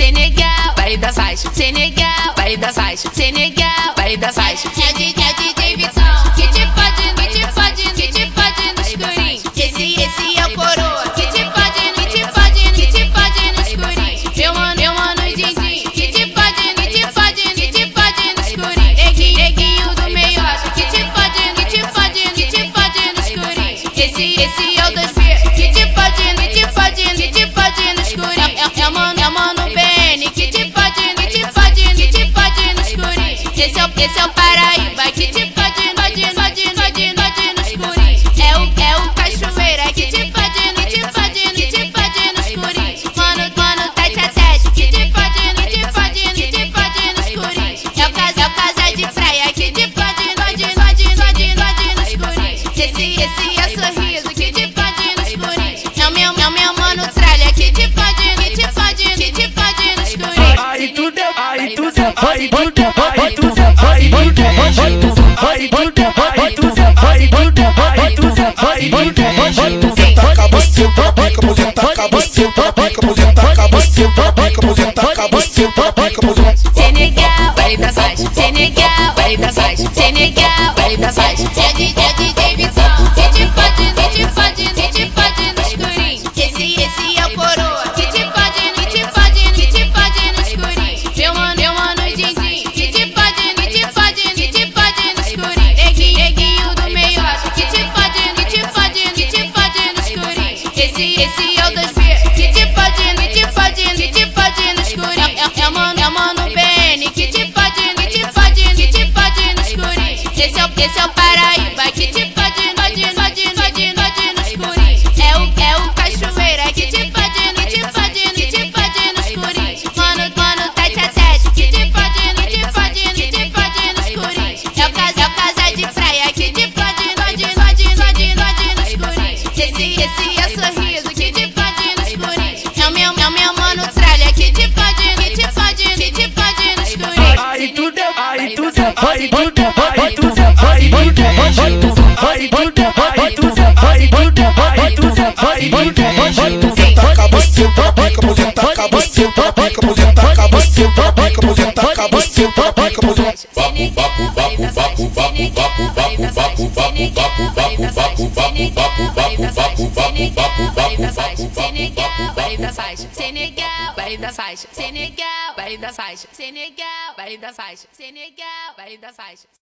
Senegal, vai dançar, Senegal, vai dançar, Senegal, vai dançar, Senegal. Esse, esse é sorriso. Que te pode no escurinho. É o meu, é o meu mano tralha. Que te pode, que te pode, que te pode no escurinho. Aí tudo é, aí tudo é, aí tudo é, aí tudo é, aí tudo é, aí tudo é, aí tudo é, aí tudo é, aí tudo é, aí tudo é, aí tudo é, aí tudo é. Taca a buceta na pica, você taca a buceta na pica, você taca a buceta na pica, você taca a buceta na pica, você Senegal, baile das faixas. Senegal, baile das faixas. Senegal, baile das faixas. É Esse, é o 2B. Que te pode, que te pode, que te pode no escurinho. É, é é o é, é, é, é, é, aí tudo é, aí tudo é, aí tudo é, aí tudo é, aí tudo é, aí tudo é, aí tudo é. taca você taca você taca a buceta na pica, você taca a buceta na pica, você Vapo, vapo, vapo, vapo, vapo, vapo, vapo, vapo, vapo, vapo, vapo, vapo, vapo, vapo, vapo, vapo, vapo, vapo, vapo, vapo, Senegal, baile da faixa. Senegal, baile da faixa. Senegal, baile da faixa. Senegal, baile da faixa. Senegal, baile da faixa.